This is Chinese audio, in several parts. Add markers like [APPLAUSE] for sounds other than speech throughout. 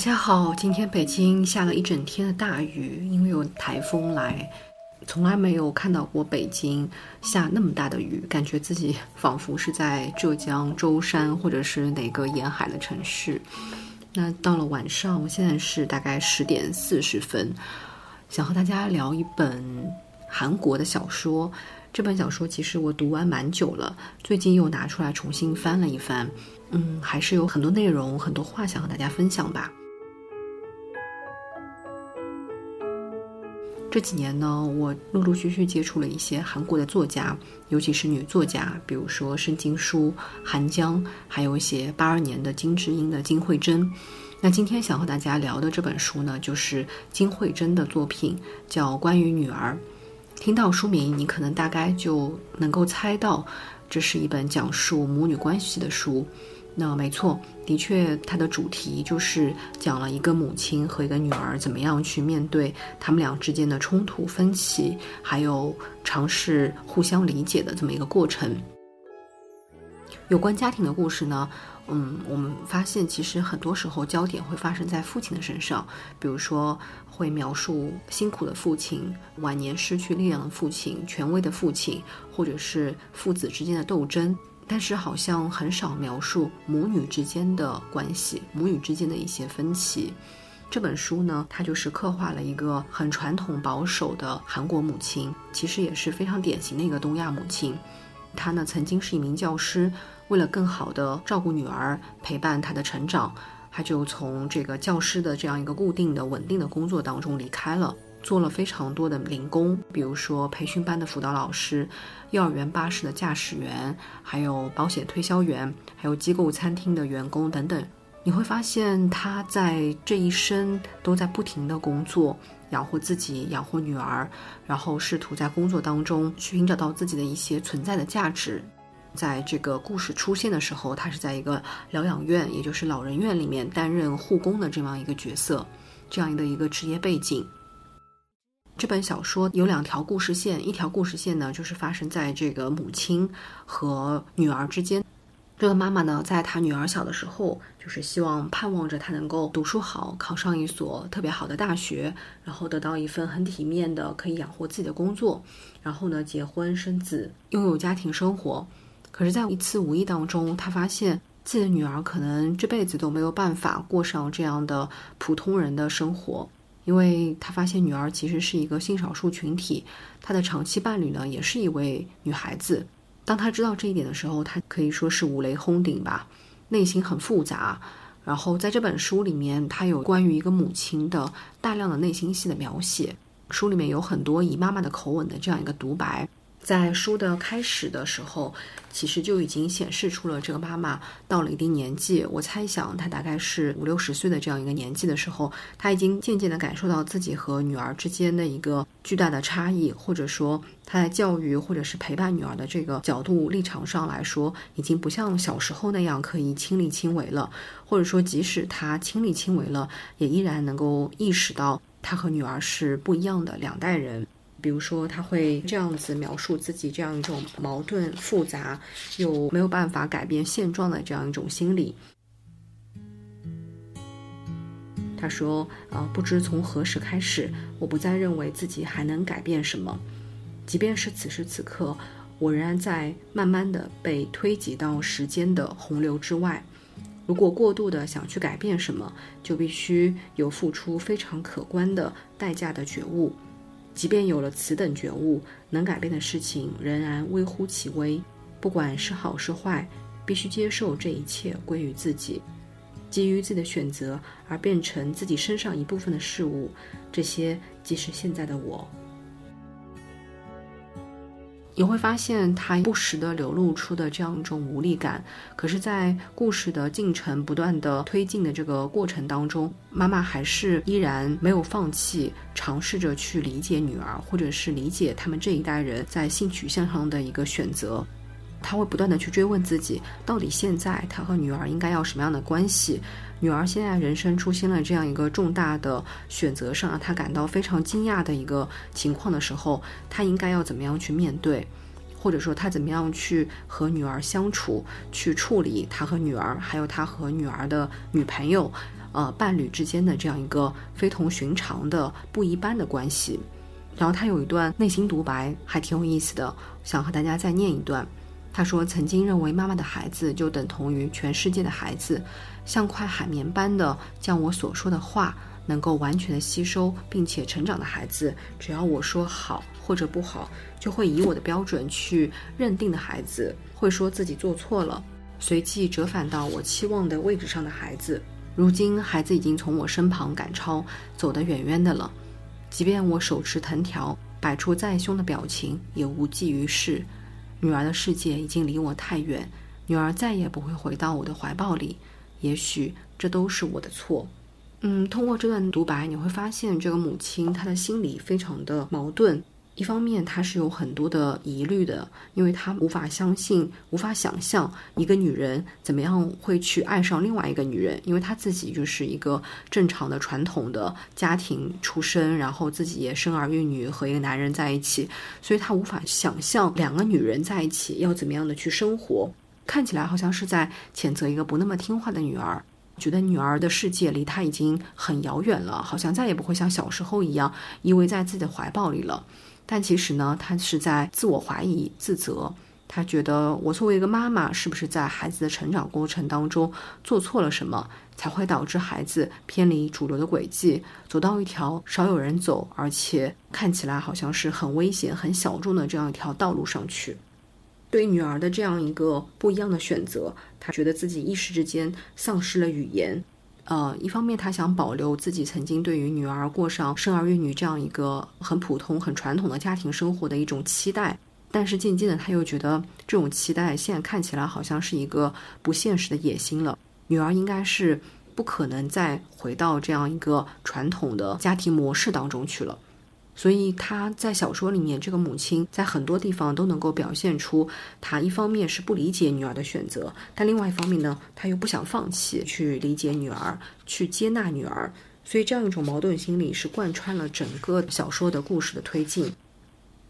大家好，今天北京下了一整天的大雨，因为有台风来，从来没有看到过北京下那么大的雨，感觉自己仿佛是在浙江舟山或者是哪个沿海的城市。那到了晚上，我现在是大概十点四十分，想和大家聊一本韩国的小说。这本小说其实我读完蛮久了，最近又拿出来重新翻了一翻，嗯，还是有很多内容、很多话想和大家分享吧。这几年呢，我陆陆续续接触了一些韩国的作家，尤其是女作家，比如说申京书、韩江，还有一些八二年的金智英的金惠珍。那今天想和大家聊的这本书呢，就是金惠珍的作品，叫《关于女儿》。听到书名，你可能大概就能够猜到，这是一本讲述母女关系的书。那没错，的确，它的主题就是讲了一个母亲和一个女儿怎么样去面对他们俩之间的冲突分歧，还有尝试互相理解的这么一个过程。有关家庭的故事呢，嗯，我们发现其实很多时候焦点会发生在父亲的身上，比如说会描述辛苦的父亲、晚年失去力量的父亲、权威的父亲，或者是父子之间的斗争。但是好像很少描述母女之间的关系，母女之间的一些分歧。这本书呢，它就是刻画了一个很传统保守的韩国母亲，其实也是非常典型的一个东亚母亲。她呢曾经是一名教师，为了更好的照顾女儿，陪伴她的成长，她就从这个教师的这样一个固定的、稳定的工作当中离开了。做了非常多的零工，比如说培训班的辅导老师、幼儿园巴士的驾驶员，还有保险推销员，还有机构餐厅的员工等等。你会发现，他在这一生都在不停的工作，养活自己，养活女儿，然后试图在工作当中去寻找到自己的一些存在的价值。在这个故事出现的时候，他是在一个疗养院，也就是老人院里面担任护工的这样一个角色，这样的一个职业背景。这本小说有两条故事线，一条故事线呢，就是发生在这个母亲和女儿之间。这个妈妈呢，在她女儿小的时候，就是希望盼望着她能够读书好，考上一所特别好的大学，然后得到一份很体面的可以养活自己的工作，然后呢，结婚生子，拥有家庭生活。可是，在一次无意当中，她发现自己的女儿可能这辈子都没有办法过上这样的普通人的生活。因为他发现女儿其实是一个性少数群体，她的长期伴侣呢也是一位女孩子。当他知道这一点的时候，他可以说是五雷轰顶吧，内心很复杂。然后在这本书里面，他有关于一个母亲的大量的内心戏的描写，书里面有很多以妈妈的口吻的这样一个独白。在书的开始的时候，其实就已经显示出了这个妈妈到了一定年纪。我猜想她大概是五六十岁的这样一个年纪的时候，她已经渐渐地感受到自己和女儿之间的一个巨大的差异，或者说她在教育或者是陪伴女儿的这个角度立场上来说，已经不像小时候那样可以亲力亲为了，或者说即使她亲力亲为了，也依然能够意识到她和女儿是不一样的两代人。比如说，他会这样子描述自己这样一种矛盾复杂又没有办法改变现状的这样一种心理。他说：“啊，不知从何时开始，我不再认为自己还能改变什么，即便是此时此刻，我仍然在慢慢的被推挤到时间的洪流之外。如果过度的想去改变什么，就必须有付出非常可观的代价的觉悟。”即便有了此等觉悟，能改变的事情仍然微乎其微。不管是好是坏，必须接受这一切归于自己。基于自己的选择而变成自己身上一部分的事物，这些即是现在的我。你会发现，他不时的流露出的这样一种无力感。可是，在故事的进程不断的推进的这个过程当中，妈妈还是依然没有放弃，尝试着去理解女儿，或者是理解他们这一代人在性取向上的一个选择。他会不断的去追问自己，到底现在他和女儿应该要什么样的关系？女儿现在人生出现了这样一个重大的选择上，让他感到非常惊讶的一个情况的时候，他应该要怎么样去面对？或者说他怎么样去和女儿相处，去处理他和女儿，还有他和女儿的女朋友，呃伴侣之间的这样一个非同寻常的不一般的关系。然后他有一段内心独白，还挺有意思的，想和大家再念一段。他说：“曾经认为妈妈的孩子就等同于全世界的孩子，像块海绵般的将我所说的话能够完全的吸收并且成长的孩子，只要我说好或者不好，就会以我的标准去认定的孩子，会说自己做错了，随即折返到我期望的位置上的孩子。如今孩子已经从我身旁赶超，走得远远的了，即便我手持藤条，摆出再凶的表情，也无济于事。”女儿的世界已经离我太远，女儿再也不会回到我的怀抱里。也许这都是我的错。嗯，通过这段独白，你会发现这个母亲她的心理非常的矛盾。一方面，他是有很多的疑虑的，因为他无法相信、无法想象一个女人怎么样会去爱上另外一个女人，因为他自己就是一个正常的传统的家庭出身，然后自己也生儿育女，和一个男人在一起，所以他无法想象两个女人在一起要怎么样的去生活。看起来好像是在谴责一个不那么听话的女儿，觉得女儿的世界离他已经很遥远了，好像再也不会像小时候一样依偎在自己的怀抱里了。但其实呢，他是在自我怀疑、自责。他觉得，我作为一个妈妈，是不是在孩子的成长过程当中做错了什么，才会导致孩子偏离主流的轨迹，走到一条少有人走，而且看起来好像是很危险、很小众的这样一条道路上去？对女儿的这样一个不一样的选择，他觉得自己一时之间丧失了语言。呃，一方面他想保留自己曾经对于女儿过上生儿育女这样一个很普通、很传统的家庭生活的一种期待，但是渐渐的他又觉得这种期待现在看起来好像是一个不现实的野心了。女儿应该是不可能再回到这样一个传统的家庭模式当中去了。所以他在小说里面，这个母亲在很多地方都能够表现出，她一方面是不理解女儿的选择，但另外一方面呢，她又不想放弃去理解女儿，去接纳女儿。所以这样一种矛盾心理是贯穿了整个小说的故事的推进。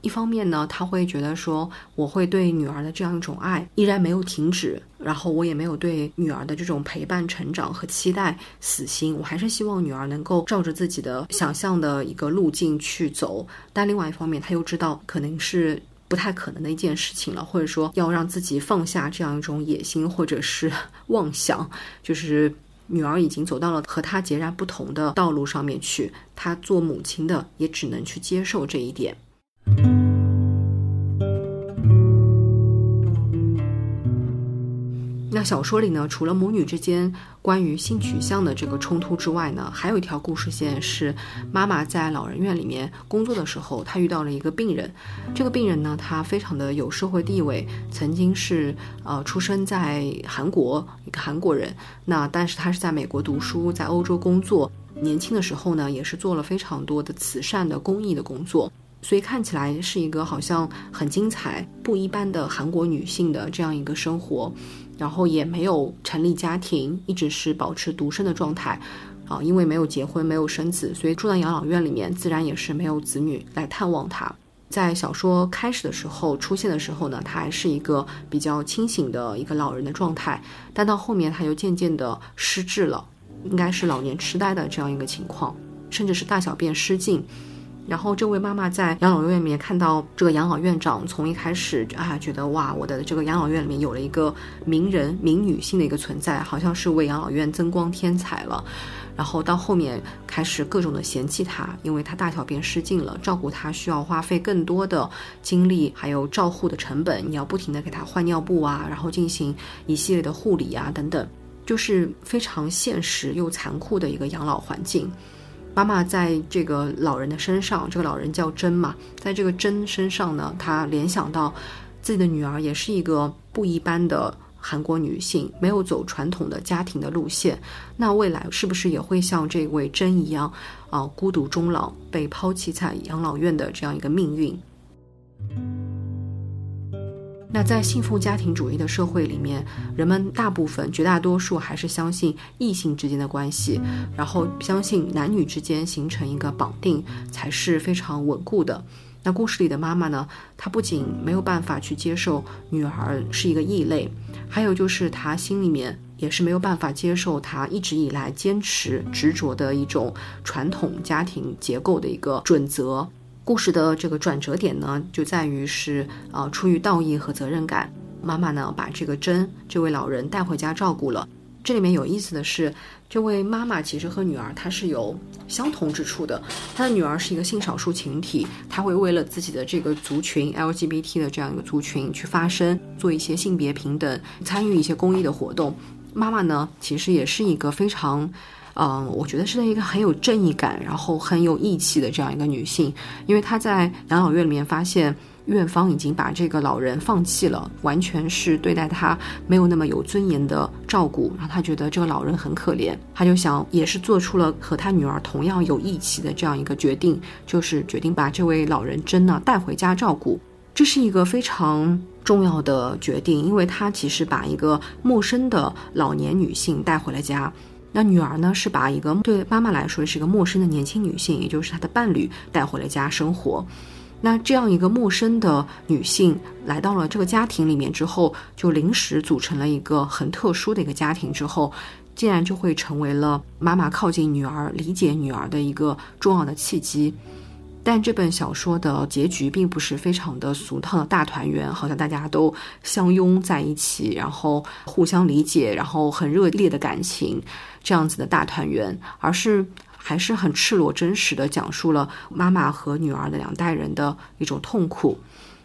一方面呢，他会觉得说，我会对女儿的这样一种爱依然没有停止，然后我也没有对女儿的这种陪伴、成长和期待死心，我还是希望女儿能够照着自己的想象的一个路径去走。但另外一方面，他又知道可能是不太可能的一件事情了，或者说要让自己放下这样一种野心或者是 [LAUGHS] 妄想，就是女儿已经走到了和他截然不同的道路上面去，他做母亲的也只能去接受这一点。那小说里呢，除了母女之间关于性取向的这个冲突之外呢，还有一条故事线是妈妈在老人院里面工作的时候，她遇到了一个病人。这个病人呢，他非常的有社会地位，曾经是呃出生在韩国，一个韩国人。那但是他是在美国读书，在欧洲工作。年轻的时候呢，也是做了非常多的慈善的公益的工作。所以看起来是一个好像很精彩、不一般的韩国女性的这样一个生活，然后也没有成立家庭，一直是保持独身的状态，啊，因为没有结婚、没有生子，所以住在养老院里面，自然也是没有子女来探望她。在小说开始的时候出现的时候呢，她还是一个比较清醒的一个老人的状态，但到后面她又渐渐的失智了，应该是老年痴呆的这样一个情况，甚至是大小便失禁。然后这位妈妈在养老院里面看到这个养老院长，从一开始啊觉得哇，我的这个养老院里面有了一个名人、名女性的一个存在，好像是为养老院增光添彩了。然后到后面开始各种的嫌弃她，因为她大小便失禁了，照顾她需要花费更多的精力，还有照护的成本，你要不停的给她换尿布啊，然后进行一系列的护理啊等等，就是非常现实又残酷的一个养老环境。妈妈在这个老人的身上，这个老人叫珍嘛，在这个珍身上呢，她联想到自己的女儿也是一个不一般的韩国女性，没有走传统的家庭的路线，那未来是不是也会像这位珍一样，啊，孤独终老，被抛弃在养老院的这样一个命运？那在信奉家庭主义的社会里面，人们大部分、绝大多数还是相信异性之间的关系，然后相信男女之间形成一个绑定才是非常稳固的。那故事里的妈妈呢？她不仅没有办法去接受女儿是一个异类，还有就是她心里面也是没有办法接受她一直以来坚持执着的一种传统家庭结构的一个准则。故事的这个转折点呢，就在于是呃，出于道义和责任感，妈妈呢把这个真这位老人带回家照顾了。这里面有意思的是，这位妈妈其实和女儿她是有相同之处的。她的女儿是一个性少数群体，她会为了自己的这个族群 LGBT 的这样一个族群去发声，做一些性别平等，参与一些公益的活动。妈妈呢，其实也是一个非常，嗯，我觉得是一个很有正义感，然后很有义气的这样一个女性，因为她在养老院里面发现。院方已经把这个老人放弃了，完全是对待他没有那么有尊严的照顾，然后他觉得这个老人很可怜，他就想也是做出了和他女儿同样有义气的这样一个决定，就是决定把这位老人真呢带回家照顾。这是一个非常重要的决定，因为他其实把一个陌生的老年女性带回了家，那女儿呢是把一个对妈妈来说是一个陌生的年轻女性，也就是她的伴侣带回了家生活。那这样一个陌生的女性来到了这个家庭里面之后，就临时组成了一个很特殊的一个家庭之后，竟然就会成为了妈妈靠近女儿、理解女儿的一个重要的契机。但这本小说的结局并不是非常的俗套的大团圆，好像大家都相拥在一起，然后互相理解，然后很热烈的感情这样子的大团圆，而是。还是很赤裸真实的讲述了妈妈和女儿的两代人的一种痛苦，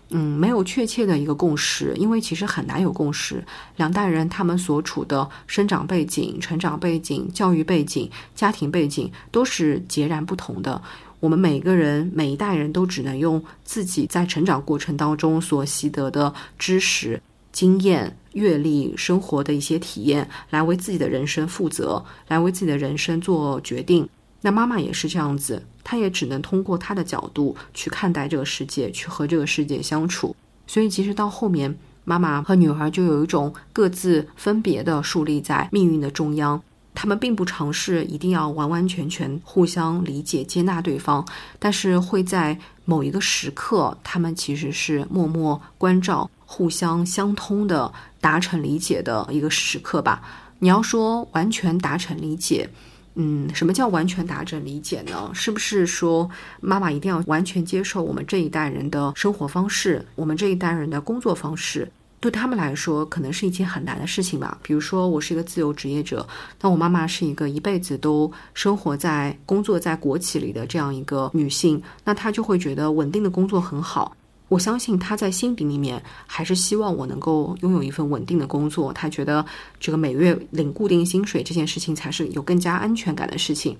嗯，没有确切的一个共识，因为其实很难有共识。两代人他们所处的生长背景、成长背景、教育背景、家庭背景都是截然不同的。我们每个人每一代人都只能用自己在成长过程当中所习得的知识、经验、阅历、生活的一些体验，来为自己的人生负责，来为自己的人生做决定。那妈妈也是这样子，她也只能通过她的角度去看待这个世界，去和这个世界相处。所以，其实到后面，妈妈和女儿就有一种各自分别的树立在命运的中央。他们并不尝试一定要完完全全互相理解、接纳对方，但是会在某一个时刻，他们其实是默默关照、互相相通的达成理解的一个时刻吧。你要说完全达成理解。嗯，什么叫完全达成理解呢？是不是说妈妈一定要完全接受我们这一代人的生活方式，我们这一代人的工作方式？对他们来说，可能是一件很难的事情吧。比如说，我是一个自由职业者，那我妈妈是一个一辈子都生活在工作在国企里的这样一个女性，那她就会觉得稳定的工作很好。我相信他在心底里面还是希望我能够拥有一份稳定的工作。他觉得这个每月领固定薪水这件事情才是有更加安全感的事情。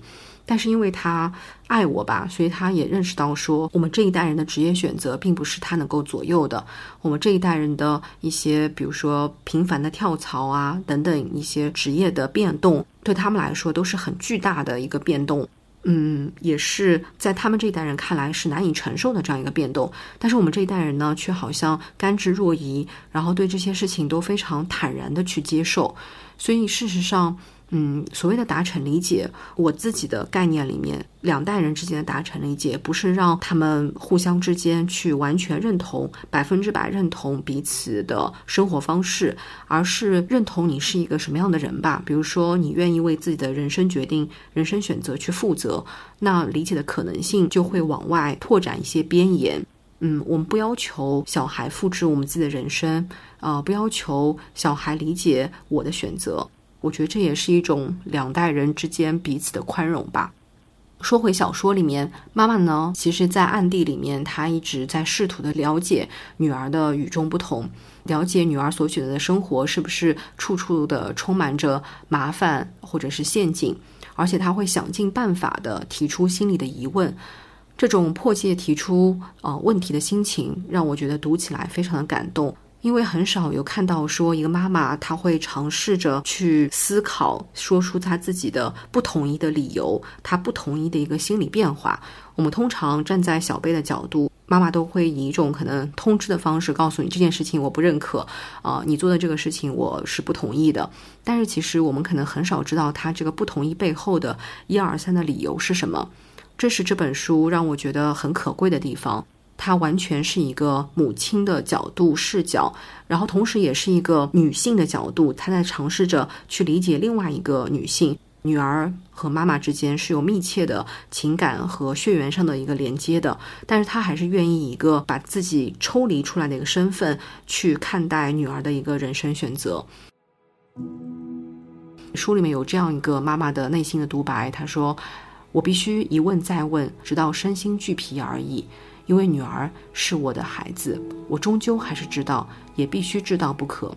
但是因为他爱我吧，所以他也认识到说，我们这一代人的职业选择并不是他能够左右的。我们这一代人的一些，比如说频繁的跳槽啊等等一些职业的变动，对他们来说都是很巨大的一个变动。嗯，也是在他们这一代人看来是难以承受的这样一个变动，但是我们这一代人呢，却好像甘之若饴，然后对这些事情都非常坦然的去接受，所以事实上。嗯，所谓的达成理解，我自己的概念里面，两代人之间的达成理解，不是让他们互相之间去完全认同、百分之百认同彼此的生活方式，而是认同你是一个什么样的人吧。比如说，你愿意为自己的人生决定、人生选择去负责，那理解的可能性就会往外拓展一些边沿。嗯，我们不要求小孩复制我们自己的人生，呃，不要求小孩理解我的选择。我觉得这也是一种两代人之间彼此的宽容吧。说回小说里面，妈妈呢，其实，在暗地里面，她一直在试图的了解女儿的与众不同，了解女儿所选择的生活是不是处处的充满着麻烦或者是陷阱，而且她会想尽办法的提出心里的疑问。这种迫切提出呃问题的心情，让我觉得读起来非常的感动。因为很少有看到说一个妈妈，她会尝试着去思考，说出她自己的不同意的理由，她不同意的一个心理变化。我们通常站在小贝的角度，妈妈都会以一种可能通知的方式告诉你这件事情我不认可，啊，你做的这个事情我是不同意的。但是其实我们可能很少知道他这个不同意背后的一二三的理由是什么。这是这本书让我觉得很可贵的地方。她完全是一个母亲的角度视角，然后同时也是一个女性的角度，她在尝试着去理解另外一个女性。女儿和妈妈之间是有密切的情感和血缘上的一个连接的，但是她还是愿意一个把自己抽离出来的一个身份去看待女儿的一个人生选择。书里面有这样一个妈妈的内心的独白，她说：“我必须一问再问，直到身心俱疲而已。因为女儿是我的孩子，我终究还是知道，也必须知道不可。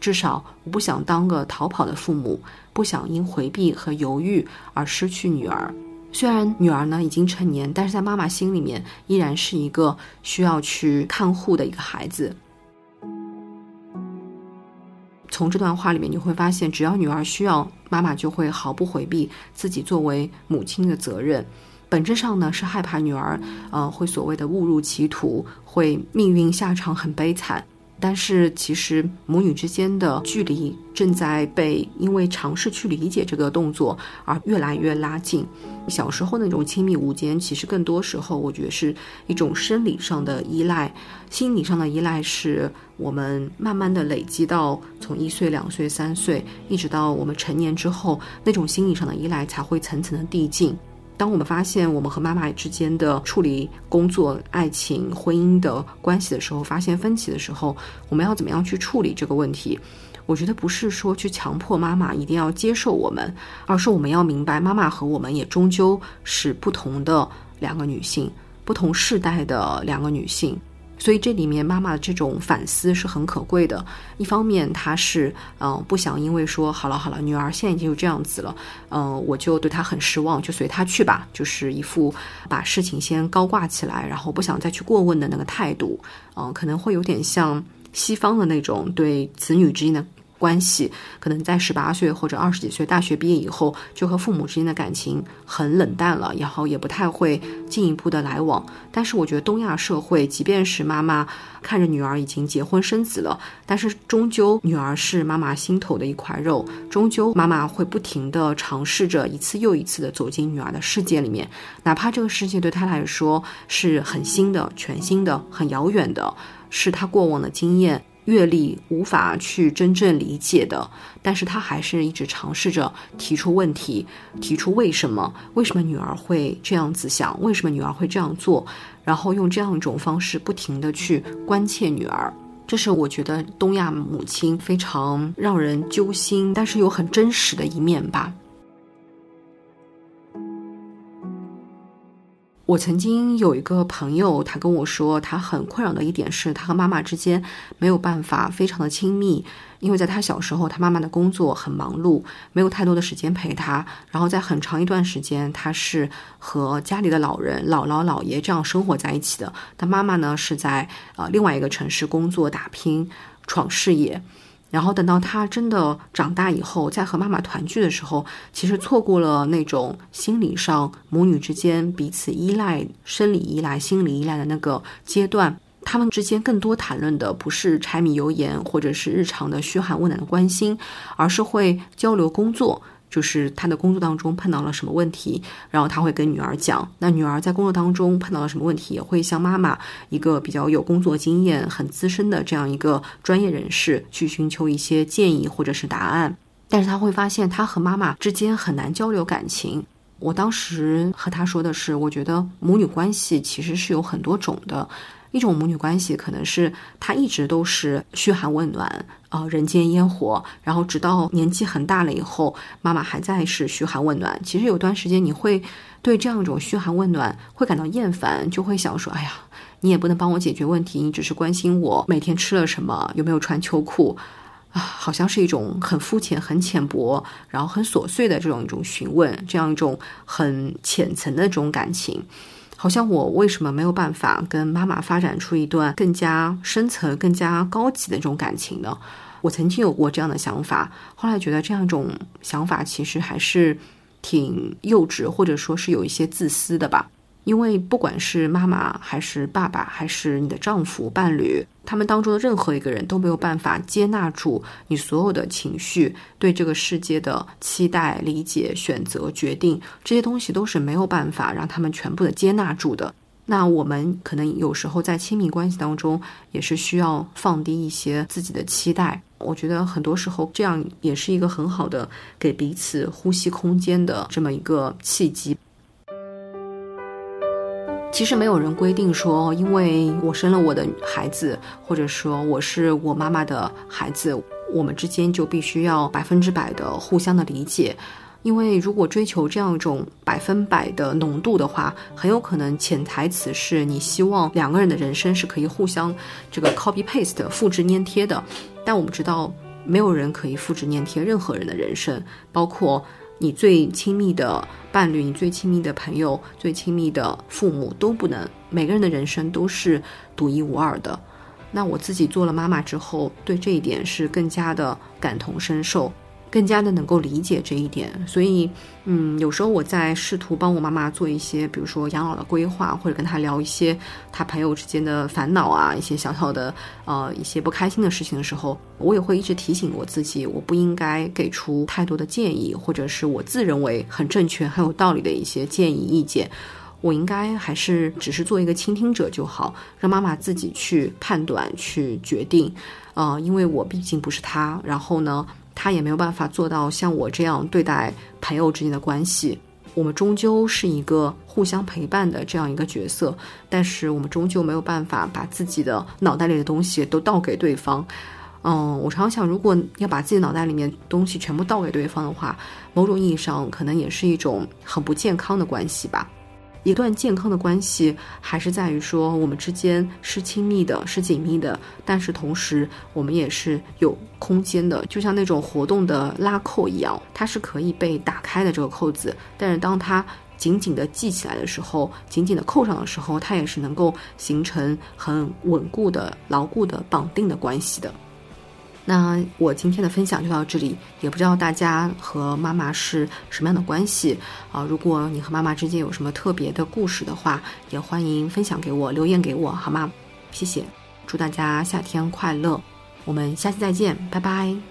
至少我不想当个逃跑的父母，不想因回避和犹豫而失去女儿。虽然女儿呢已经成年，但是在妈妈心里面依然是一个需要去看护的一个孩子。”从这段话里面，你会发现，只要女儿需要，妈妈就会毫不回避自己作为母亲的责任。本质上呢，是害怕女儿，呃，会所谓的误入歧途，会命运下场很悲惨。但是其实母女之间的距离正在被因为尝试去理解这个动作而越来越拉近。小时候那种亲密无间，其实更多时候我觉得是一种生理上的依赖，心理上的依赖是我们慢慢的累积到从一岁、两岁、三岁，一直到我们成年之后，那种心理上的依赖才会层层的递进。当我们发现我们和妈妈之间的处理工作、爱情、婚姻的关系的时候，发现分歧的时候，我们要怎么样去处理这个问题？我觉得不是说去强迫妈妈一定要接受我们，而是我们要明白，妈妈和我们也终究是不同的两个女性，不同世代的两个女性。所以这里面妈妈的这种反思是很可贵的。一方面，她是嗯不想因为说好了好了，女儿现在已经就这样子了，嗯，我就对她很失望，就随她去吧，就是一副把事情先高挂起来，然后不想再去过问的那个态度。嗯，可能会有点像西方的那种对子女之间的。关系可能在十八岁或者二十几岁大学毕业以后，就和父母之间的感情很冷淡了，然后也不太会进一步的来往。但是我觉得东亚社会，即便是妈妈看着女儿已经结婚生子了，但是终究女儿是妈妈心头的一块肉，终究妈妈会不停的尝试着一次又一次的走进女儿的世界里面，哪怕这个世界对她来说是很新的、全新的、很遥远的，是她过往的经验。阅历无法去真正理解的，但是他还是一直尝试着提出问题，提出为什么？为什么女儿会这样子想？为什么女儿会这样做？然后用这样一种方式不停的去关切女儿，这是我觉得东亚母亲非常让人揪心，但是又很真实的一面吧。我曾经有一个朋友，他跟我说，他很困扰的一点是他和妈妈之间没有办法非常的亲密，因为在他小时候，他妈妈的工作很忙碌，没有太多的时间陪他。然后在很长一段时间，他是和家里的老人、姥姥、姥爷这样生活在一起的。他妈妈呢是在呃另外一个城市工作打拼、闯事业。然后等到他真的长大以后，在和妈妈团聚的时候，其实错过了那种心理上母女之间彼此依赖、生理依赖、心理依赖的那个阶段。他们之间更多谈论的不是柴米油盐，或者是日常的嘘寒问暖的关心，而是会交流工作。就是他的工作当中碰到了什么问题，然后他会跟女儿讲。那女儿在工作当中碰到了什么问题，也会向妈妈一个比较有工作经验、很资深的这样一个专业人士去寻求一些建议或者是答案。但是他会发现，他和妈妈之间很难交流感情。我当时和他说的是，我觉得母女关系其实是有很多种的。一种母女关系可能是她一直都是嘘寒问暖，呃，人间烟火，然后直到年纪很大了以后，妈妈还在是嘘寒问暖。其实有段时间你会对这样一种嘘寒问暖会感到厌烦，就会想说：“哎呀，你也不能帮我解决问题，你只是关心我每天吃了什么，有没有穿秋裤，啊，好像是一种很肤浅、很浅薄，然后很琐碎的这种一种询问，这样一种很浅层的这种感情。”好像我为什么没有办法跟妈妈发展出一段更加深层、更加高级的这种感情呢？我曾经有过这样的想法，后来觉得这样一种想法其实还是挺幼稚，或者说是有一些自私的吧。因为不管是妈妈还是爸爸，还是你的丈夫、伴侣，他们当中的任何一个人都没有办法接纳住你所有的情绪、对这个世界的期待、理解、选择、决定，这些东西都是没有办法让他们全部的接纳住的。那我们可能有时候在亲密关系当中，也是需要放低一些自己的期待。我觉得很多时候这样也是一个很好的给彼此呼吸空间的这么一个契机。其实没有人规定说，因为我生了我的孩子，或者说我是我妈妈的孩子，我们之间就必须要百分之百的互相的理解。因为如果追求这样一种百分百的浓度的话，很有可能潜台词是你希望两个人的人生是可以互相这个 copy paste 复制粘贴的。但我们知道，没有人可以复制粘贴任何人的人生，包括。你最亲密的伴侣，你最亲密的朋友，最亲密的父母都不能。每个人的人生都是独一无二的。那我自己做了妈妈之后，对这一点是更加的感同身受。更加的能够理解这一点，所以，嗯，有时候我在试图帮我妈妈做一些，比如说养老的规划，或者跟她聊一些她朋友之间的烦恼啊，一些小小的，呃，一些不开心的事情的时候，我也会一直提醒我自己，我不应该给出太多的建议，或者是我自认为很正确、很有道理的一些建议意见，我应该还是只是做一个倾听者就好，让妈妈自己去判断、去决定，呃，因为我毕竟不是她，然后呢。他也没有办法做到像我这样对待朋友之间的关系。我们终究是一个互相陪伴的这样一个角色，但是我们终究没有办法把自己的脑袋里的东西都倒给对方。嗯，我常常想，如果要把自己脑袋里面东西全部倒给对方的话，某种意义上可能也是一种很不健康的关系吧。一段健康的关系，还是在于说我们之间是亲密的，是紧密的，但是同时我们也是有空间的，就像那种活动的拉扣一样，它是可以被打开的这个扣子，但是当它紧紧的系起来的时候，紧紧的扣上的时候，它也是能够形成很稳固的、牢固的绑定的关系的。那我今天的分享就到这里，也不知道大家和妈妈是什么样的关系啊？如果你和妈妈之间有什么特别的故事的话，也欢迎分享给我，留言给我，好吗？谢谢，祝大家夏天快乐，我们下期再见，拜拜。